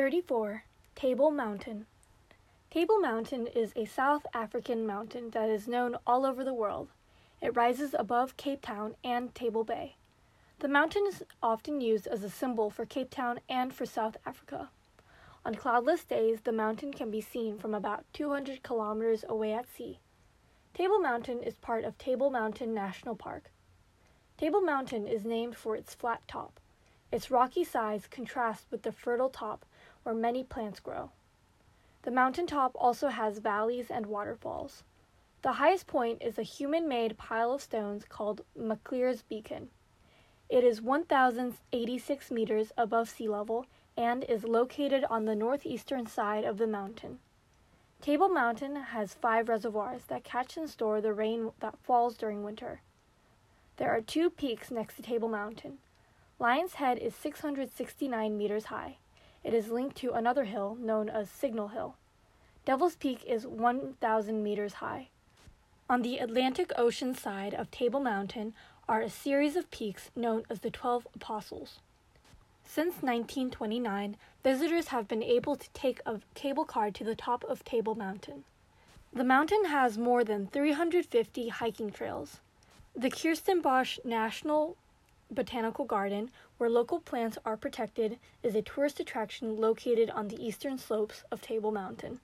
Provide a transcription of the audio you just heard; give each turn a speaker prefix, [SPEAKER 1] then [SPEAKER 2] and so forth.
[SPEAKER 1] 34. Table Mountain. Table Mountain is a South African mountain that is known all over the world. It rises above Cape Town and Table Bay. The mountain is often used as a symbol for Cape Town and for South Africa. On cloudless days, the mountain can be seen from about 200 kilometers away at sea. Table Mountain is part of Table Mountain National Park. Table Mountain is named for its flat top. Its rocky sides contrast with the fertile top where many plants grow. The mountain top also has valleys and waterfalls. The highest point is a human made pile of stones called Maclear's Beacon. It is 1,086 meters above sea level and is located on the northeastern side of the mountain. Table Mountain has five reservoirs that catch and store the rain that falls during winter. There are two peaks next to Table Mountain. Lion's Head is 669 meters high. It is linked to another hill known as Signal Hill. Devil's Peak is 1,000 meters high. On the Atlantic Ocean side of Table Mountain are a series of peaks known as the Twelve Apostles. Since 1929, visitors have been able to take a cable car to the top of Table Mountain. The mountain has more than 350 hiking trails. The Kirstenbosch National Botanical Garden, where local plants are protected, is a tourist attraction located on the eastern slopes of Table Mountain.